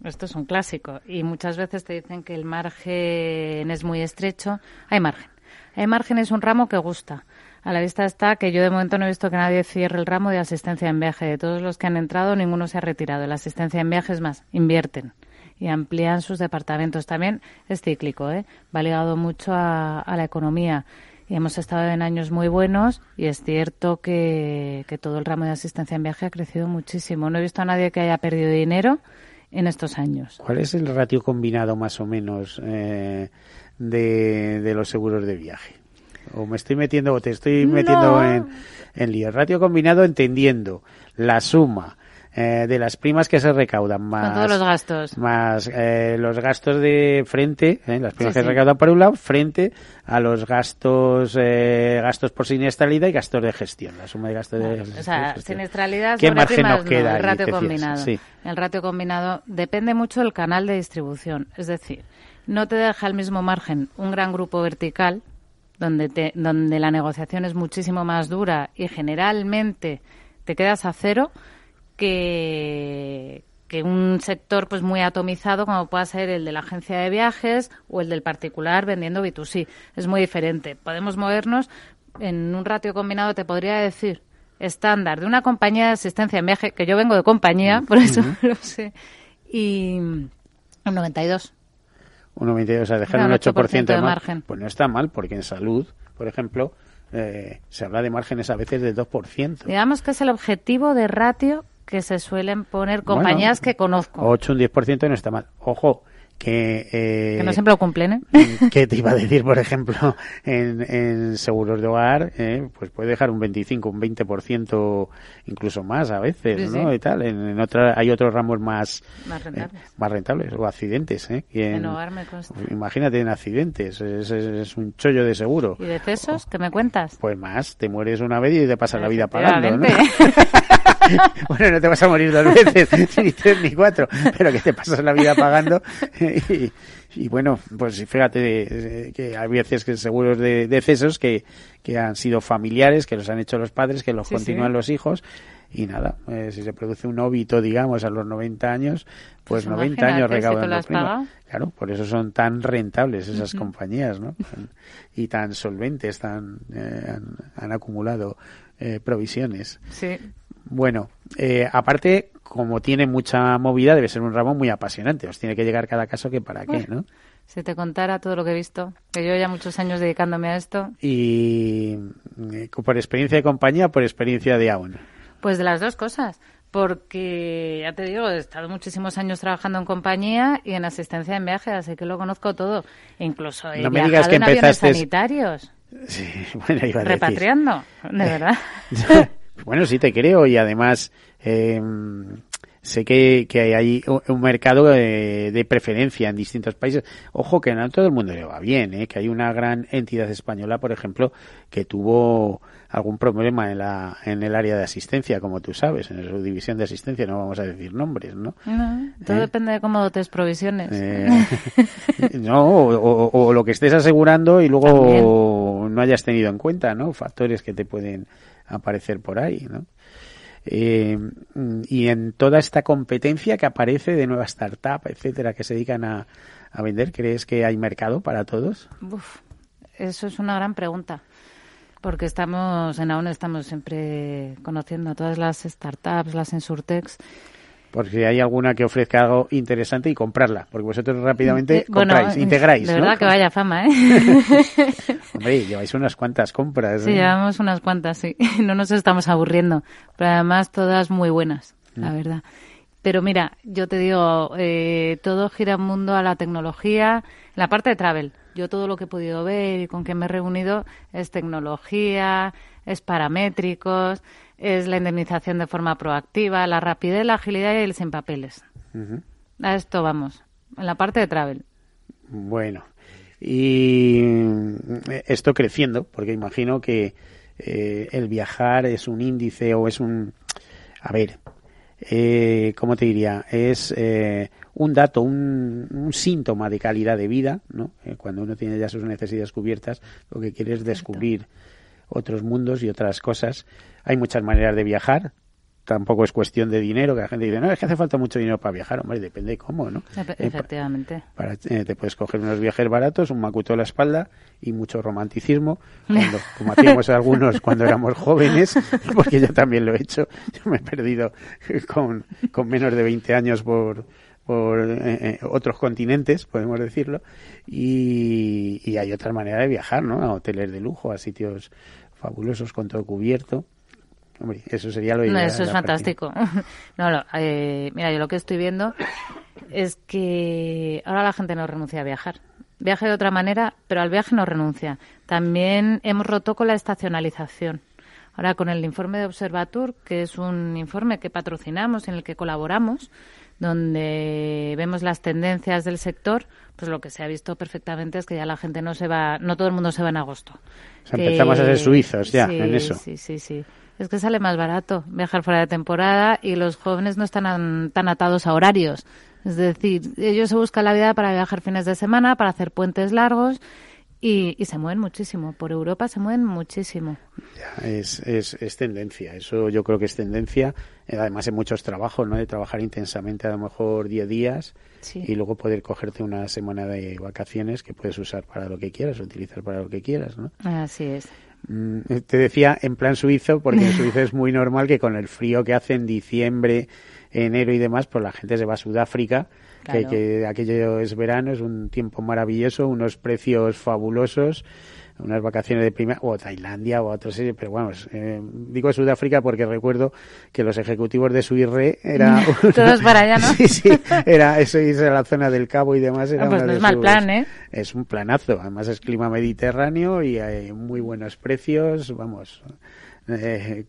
Esto es un clásico. Y muchas veces te dicen que el margen es muy estrecho. Hay margen. Hay margen es un ramo que gusta. A la vista está que yo de momento no he visto que nadie cierre el ramo de asistencia en viaje. De todos los que han entrado, ninguno se ha retirado. La asistencia en viaje es más, invierten y amplían sus departamentos. También es cíclico, ¿eh? va ligado mucho a, a la economía. Y hemos estado en años muy buenos y es cierto que, que todo el ramo de asistencia en viaje ha crecido muchísimo. No he visto a nadie que haya perdido dinero en estos años. ¿Cuál es el ratio combinado más o menos eh, de, de los seguros de viaje? O me estoy metiendo, o te estoy metiendo No. en, en lío. El ratio combinado entendiendo la suma eh, de las primas que se recaudan más Con todos los gastos. más eh, los gastos de frente, eh, las primas Sí, que se recaudan por un lado, frente a los gastos eh, gastos por siniestralidad y gastos de gestión. La suma de gastos de, O sea, gestión. siniestralidad ¿Qué sobre margen primas, nos queda no, el ratio combinado. Sí. El ratio combinado depende mucho del canal de distribución. Es decir, no te deja el mismo margen un gran grupo vertical, donde, te, donde la negociación es muchísimo más dura y generalmente te quedas a cero, que, que un sector pues muy atomizado como pueda ser el de la agencia de viajes o el del particular vendiendo B2C. Es muy diferente. Podemos movernos en un ratio combinado, te podría decir, estándar de una compañía de asistencia en viaje, que yo vengo de compañía, por eso lo sé, y un 92. Un 92, o sea, dejar un un 8%, 8% de mar- margen. Pues no está mal, porque en salud, por ejemplo, eh, se habla de márgenes a veces del 2%. Digamos que es el objetivo de ratio que se suelen poner Bueno, compañías que conozco. 8, un 10% no está mal. Ojo, que... eh, Que no siempre lo cumplen, ¿eh? que te iba a decir, por ejemplo, en, en seguros de hogar, eh, pues puede dejar un 25, un 20%, incluso más a veces, Sí, ¿no? sí. Y tal. En, en otra, hay otros ramos más, Más rentables. eh, más rentables, o accidentes, ¿eh? Y En hogar me consta. Imagínate en accidentes, es, es- es un chollo de seguro. ¿Y decesos? ¿Qué me cuentas? Pues más, te mueres una vez y te pasas la vida pagando, ¿no? Bueno, no te vas a morir dos veces, ni tres ni cuatro, pero que te pasas la vida pagando. y, y bueno, pues fíjate que hay veces que seguros de decesos que, que han sido familiares, que los han hecho los padres, que los Sí, continúan sí. los hijos. Y nada, eh, si se produce un óbito, digamos, a los 90 años, pues Pues 90 imagínate, años si recaudando pagado. Claro, por eso son tan rentables esas compañías, ¿no? y tan solventes, tan eh, han, han acumulado eh, provisiones. Sí. Bueno, eh, aparte, como tiene mucha movida, debe ser un ramo muy apasionante. Os tiene que llegar cada caso que para qué. ¿no? Si te contara todo lo que he visto, que yo ya muchos años dedicándome a esto, Y eh, por experiencia de compañía, por experiencia de aún. pues de las dos cosas. Porque, ya te digo, he estado muchísimos años trabajando en compañía y en asistencia en viajes, así que lo conozco todo. Incluso he No me digas que en aviones sanitarios, Sí, bueno, iba a decir. repatriando, de verdad. Bueno, sí te creo y además eh, sé que, que hay un mercado eh, de preferencia en distintos países. Ojo que no a todo el mundo le va bien, ¿eh? que hay una gran entidad española, por ejemplo, que tuvo algún problema en, la, en el área de asistencia, como tú sabes, en su división de asistencia, no vamos a decir nombres, ¿no? No, todo ¿Eh? depende de cómo dotes provisiones. Eh, no, o, o- o lo que estés asegurando y luego no hayas tenido en cuenta, ¿no? Factores que te pueden aparecer por ahí, ¿no? Eh, y en toda esta competencia que aparece de nuevas startups, etcétera, que se dedican a, a vender, ¿crees que hay mercado para todos? Uf, eso es una gran pregunta. Porque estamos, en AON estamos siempre conociendo a todas las startups, las insurtechs. Porque hay alguna que ofrezca algo interesante y comprarla, porque vosotros rápidamente Eh, bueno, compráis, integráis, De ¿no? verdad que vaya fama, ¿eh? Hombre, lleváis unas cuantas compras. Sí, ¿eh? llevamos unas cuantas, sí. No nos estamos aburriendo. Pero además todas muy buenas, la Mm. verdad. Pero mira, yo te digo, eh, todo gira en mundo a la tecnología. La parte de travel, yo todo lo que he podido ver y con que me he reunido es tecnología, es paramétricos, es la indemnización de forma proactiva, la rapidez, la agilidad y el sin papeles. A esto vamos, en la parte de travel. Bueno, y mm, esto creciendo, porque imagino que eh, el viajar es un índice o es un... A ver, eh, ¿cómo te diría? Es eh, un dato, un, un síntoma de calidad de vida, ¿no? Eh, cuando uno tiene ya sus necesidades cubiertas, lo que quiere es descubrir otros mundos y otras cosas. Hay muchas maneras de viajar. Tampoco es cuestión de dinero, que la gente dice, no, es que hace falta mucho dinero para viajar. Hombre, depende de cómo, ¿no? Eh, Efectivamente. para, eh, te puedes coger unos viajes baratos, un macuto a la espalda y mucho romanticismo, cuando- como hacíamos algunos cuando éramos jóvenes, porque yo también lo he hecho. Yo me he perdido con, con menos de 20 años por, por eh, eh, otros continentes, podemos decirlo, y, y hay otra manera de viajar, ¿no? A hoteles de lujo, a sitios fabulosos con todo cubierto. Hombre, eso sería lo No, ideal, eso es fantástico. no, lo- eh, mira, yo lo que estoy viendo es que ahora la gente no renuncia a viajar. Viaja de otra manera, pero al viaje no renuncia. También hemos roto con la estacionalización. Ahora con el informe de Observatur, que es un informe que patrocinamos, en el que colaboramos, donde vemos las tendencias del sector, pues lo que se ha visto perfectamente es que ya la gente no se va, no todo el mundo se va en agosto. O sea, empezamos a ser suizos ya Sí, en eso. Sí, sí, sí. Es que sale más barato viajar fuera de temporada y los jóvenes no están an- tan atados a horarios. Es decir, ellos se buscan la vida para viajar fines de semana, para hacer puentes largos y, y se mueven muchísimo. Por Europa se mueven muchísimo. Es, es, es tendencia, eso yo creo que es tendencia, además en muchos trabajos, ¿no? De trabajar intensamente a lo mejor 10 días Sí. y luego poder cogerte una semana de vacaciones que puedes usar para lo que quieras, utilizar para lo que quieras, ¿no? Así es. Mm, Te decía en plan suizo, porque en Suiza es muy normal que con el frío que hace en diciembre, enero y demás, pues la gente se va a Sudáfrica, que, que aquello es verano, es un tiempo maravilloso, unos precios fabulosos, unas vacaciones de primera, o Tailandia o otros pero vamos, eh, digo Sudáfrica porque recuerdo que los ejecutivos de Suirre era... Todos para allá, ¿no? Sí, sí, era eso irse a la zona del Cabo y demás. Era Ah, pues una no de es mal plan, ¿eh? Es un planazo, además es clima mediterráneo y hay muy buenos precios, vamos, eh,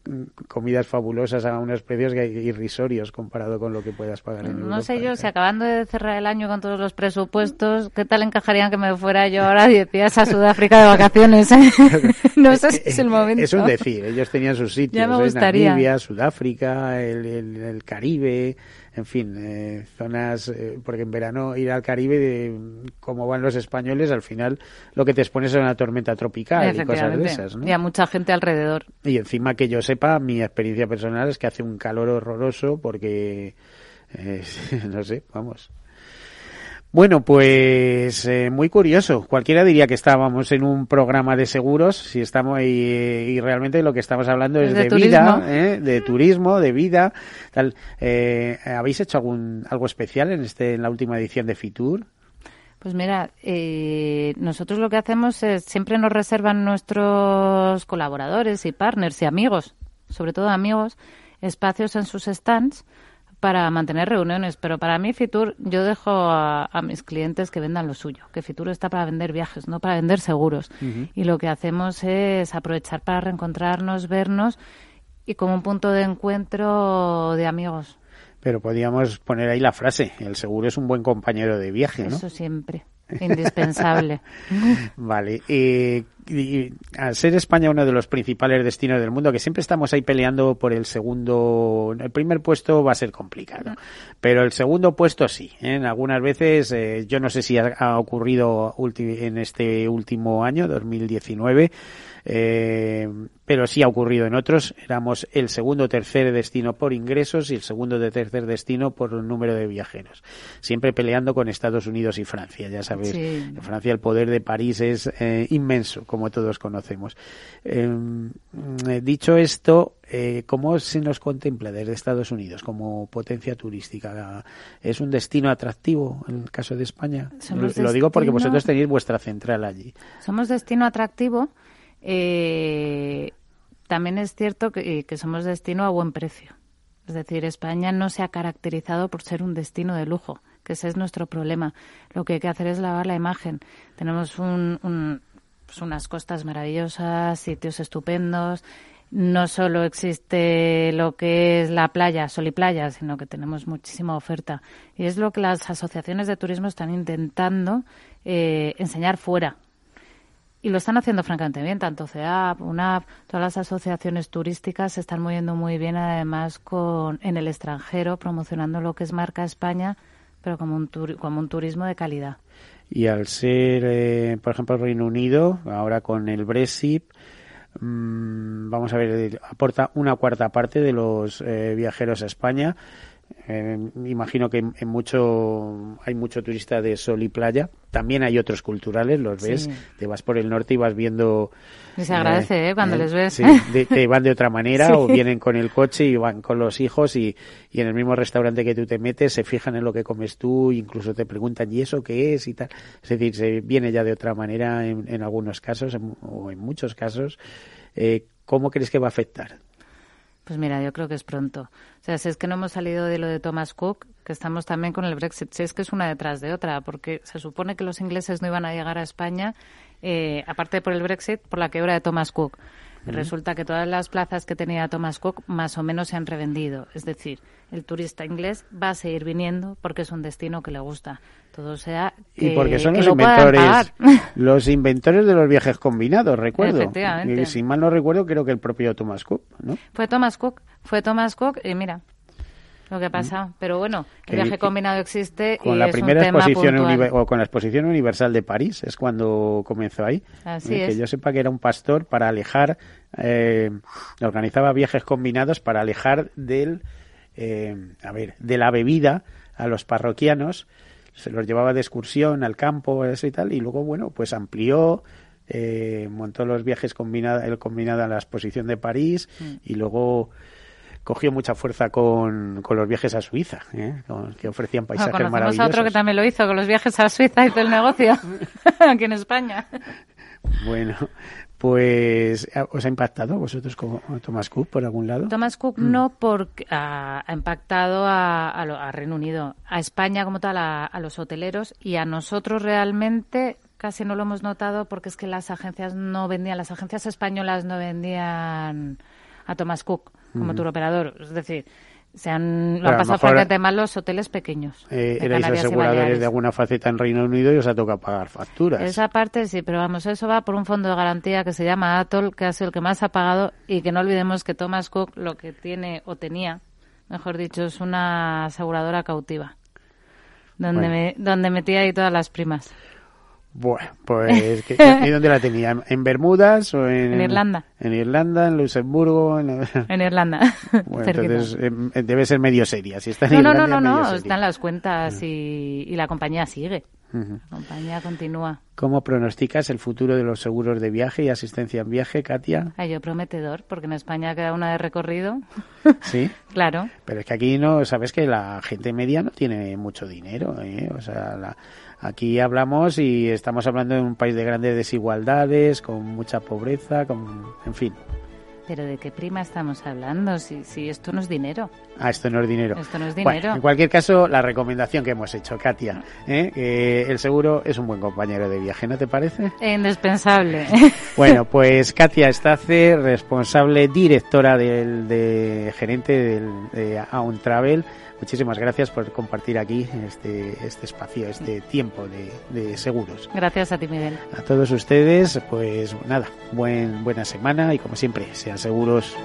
comidas fabulosas a unos precios irrisorios comparado con lo que puedas pagar en No sé yo, si acabando de cerrar el año con todos los presupuestos, ¿qué tal encajarían que me fuera yo ahora 10 días a Sudáfrica de vacaciones? no sé si es el momento. Es un decir, ellos tenían sus sitios, Namibia, Sudáfrica, el, el Caribe, en fin, eh, zonas, eh, porque en verano ir al Caribe, como van los españoles, al final lo que te expones es una tormenta tropical y cosas de esas, ¿no? Y a mucha gente alrededor. Y encima que yo sepa, mi experiencia personal es que hace un calor horroroso porque, eh, no sé, vamos, bueno, pues eh, muy curioso. Cualquiera diría que estábamos en un programa de seguros, si estamos y, realmente lo que estamos hablando es, de, vida, ¿eh? de turismo, de vida. Tal. Eh, ¿Habéis hecho algún algo especial en este en la última edición de Fitur? Pues mira, nosotros lo que hacemos es siempre nos reservan nuestros colaboradores y partners y amigos, sobre todo amigos, espacios en sus stands para mantener reuniones, pero para mí Fitur, yo dejo a, mis clientes que vendan lo suyo, que Fitur está para vender viajes, no para vender seguros. Y lo que hacemos es aprovechar para reencontrarnos, vernos y como un punto de encuentro de amigos. Pero podríamos poner ahí la frase, el seguro es un buen compañero de viaje, ¿no? Eso siempre. Indispensable. vale. y, al ser España uno de los principales destinos del mundo, que siempre estamos ahí peleando por el segundo, el primer puesto va a ser complicado, pero el segundo puesto sí. ¿eh? Algunas veces, eh, yo no sé si ha, ocurrido en este último año, 2019, eh, pero sí ha ocurrido en otros. Éramos el segundo tercer destino por ingresos y el segundo o tercer destino por número de viajeros. Siempre peleando con Estados Unidos y Francia. Ya en Francia el poder de París es eh, inmenso, como todos conocemos. Em, eh, dicho esto, eh, ¿cómo se nos contempla desde Estados Unidos como potencia turística? ¿Es un destino atractivo en el caso de España? Lo, digo porque vosotros tenéis vuestra central allí. Somos destino atractivo. Eh, también es cierto que, somos destino a buen precio. Es decir, España no se ha caracterizado por ser un destino de lujo, ese es nuestro problema. Lo que hay que hacer es lavar la imagen. Tenemos pues unas costas maravillosas, sitios estupendos. No solo existe lo que es la playa, sol y playa, sino que tenemos muchísima oferta. Y es lo que las asociaciones de turismo están intentando eh, enseñar fuera y lo están haciendo francamente bien, tanto CEAP, UNAP, todas las asociaciones turísticas se están moviendo muy bien además con en el extranjero promocionando lo que es marca España, pero como un como un turismo de calidad. Y al ser, eh, por ejemplo, el Reino Unido, ahora con el Brexit, mm, vamos a ver, aporta una cuarta parte de los eh, viajeros a España eh, imagino que en, mucho hay mucho turista de sol y playa. También hay otros culturales, los ves. Te vas por el norte y vas viendo. se agradece, ¿eh? Cuando eh, les ves. Sí, te van de otra manera o vienen con el coche y van con los hijos y, y en el mismo restaurante que tú te metes se fijan en lo que comes tú, incluso te preguntan ¿y eso qué es? y tal. Es decir, se viene ya de otra manera en, en algunos casos o en muchos casos. Eh, ¿Cómo crees que va a afectar? Pues mira, yo creo que es pronto. O sea, si es que no hemos salido de lo de Thomas Cook, que estamos también con el Brexit, si es que es una detrás de otra, porque se supone que los ingleses no iban a llegar a España, eh, aparte por el Brexit, por la quebra de Thomas Cook. Resulta que todas las plazas que tenía Thomas Cook más o menos se han revendido. Es decir, el turista inglés va a seguir viniendo porque es un destino que le gusta. Todo sea y porque son los inventores, los inventores de los viajes combinados, recuerdo. Efectivamente. Y si mal no recuerdo, creo que el propio Thomas Cook, ¿no? Fue Thomas Cook, fue Thomas Cook y mira, lo que pasa. Mm. Pero bueno, el viaje combinado existe con y la es primera un tema exposición o con la exposición universal de París es cuando comenzó ahí. Así eh, es. Que yo sepa que era un pastor para alejar, eh, organizaba viajes combinados para alejar del, eh, a ver, de la bebida a los parroquianos. Se los llevaba de excursión al campo, eso y tal, y luego bueno, pues amplió. Eh, montó los viajes combinados, el combinado a la exposición de París mm. y luego cogió mucha fuerza con, con los viajes a Suiza, ¿eh? que ofrecían paisajes bueno, maravillosos. a otro que también lo hizo con los viajes a Suiza, hizo el negocio aquí en España. Bueno, pues ¿os ha impactado vosotros como Thomas Cook por algún lado? Thomas Cook mm. no porque ha, impactado a, a, Reino Unido, a España como tal, a, a los hoteleros y a nosotros realmente casi no lo hemos notado porque es que las agencias no vendían, las agencias españolas no vendían a Thomas Cook como tour operador. Es decir, se han, lo Pero han pasado francamente mal los hoteles pequeños. Eh, erais aseguradores de alguna faceta en Reino Unido y os ha tocado pagar facturas. Esa parte sí, pero vamos, eso va por un fondo de garantía que se llama Atoll, que ha sido el que más ha pagado y que no olvidemos que Thomas Cook lo que tiene o tenía, mejor dicho, es una aseguradora cautiva, donde, Bueno. me- donde metía ahí todas las primas. Bueno, pues, ¿qué- ¿y dónde la tenía? ¿En Bermudas o en, En Irlanda. En Irlanda, en Luxemburgo. En, En Irlanda. Bueno, entonces em, debe ser medio seria. Si está en no, no, no, Irlanda, no, medio no, seria. están las cuentas y, y la compañía sigue. La compañía continúa. ¿Cómo pronosticas el futuro de los seguros de viaje y asistencia en viaje, Katia? Ay, yo prometedor, porque en España queda una de recorrido. Sí. Claro. Pero es que aquí no, sabes que la gente media no tiene mucho dinero, ¿eh? O sea, la- aquí hablamos y estamos hablando de un país de grandes desigualdades, con mucha pobreza, con, en fin. Pero ¿de qué prima estamos hablando? Si, si esto no es dinero. Ah, esto no es dinero. Esto no es Bueno, dinero. en cualquier caso, la recomendación que hemos hecho, Katia, ¿eh? que el seguro es un buen compañero de viaje, ¿no te parece? Indispensable. Bueno, pues Katia Estace, responsable directora del de gerente del, de Aon Travel. Muchísimas gracias por compartir aquí este, este espacio, este tiempo de, de seguros. Gracias a ti, Miguel. A todos ustedes, pues nada, buen, buena semana y como siempre, sean seguros.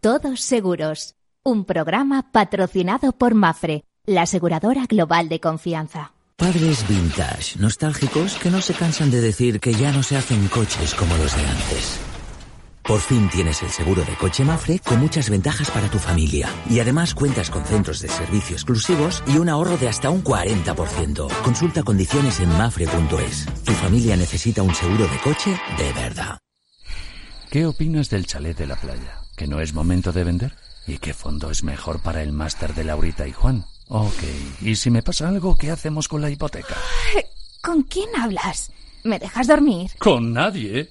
Todos seguros. Un programa patrocinado por Mafre, la aseguradora global de confianza. Padres vintage, nostálgicos que no se cansan de decir que ya no se hacen coches como los de antes. Por fin tienes el seguro de coche Mafre con muchas ventajas para tu familia. Y además cuentas con centros de servicio exclusivos y un ahorro de hasta un 40%. Consulta condiciones en mafre.es. Tu familia necesita un seguro de coche de verdad. ¿Qué opinas del chalet de la playa? ¿Que no es momento de vender? ¿Y qué fondo es mejor para el máster de Laurita y Juan? Ok, ¿y si me pasa algo, qué hacemos con la hipoteca? ¿Con quién hablas? ¿Me dejas dormir? Con nadie.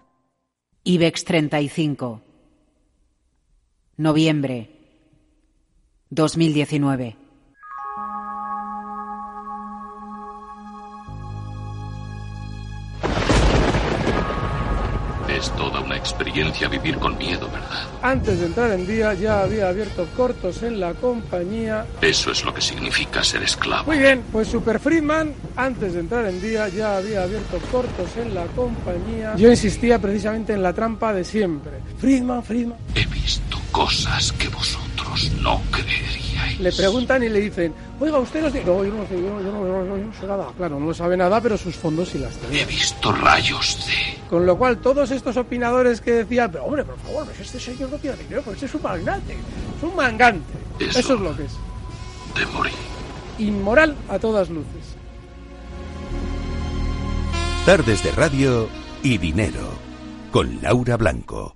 IBEX 35. Noviembre 2019. Experiencia vivir con miedo, ¿verdad? Antes de entrar en día ya había abierto cortos en la compañía. Eso es lo que significa ser esclavo. Muy bien, pues Super Friedman, antes de entrar en día ya había abierto cortos en la compañía. Yo insistía precisamente en la trampa de siempre. Friedman, Friedman. He visto cosas que vosotros no creeríais. Le preguntan y le dicen, oiga, usted los... No, yo no sé, yo, yo no, yo no- yo no sé nada. Claro, no sabe nada, pero sus fondos sí las tenía. He visto rayos de... Con lo cual, todos estos opinadores que decían, pero hombre, por favor, pues este señor no tiene dinero, pues este es un magnate, es un mangante. Eso. Eso es lo que es. de morir. Inmoral a todas luces. Tardes de radio y dinero. Con Laura Blanco.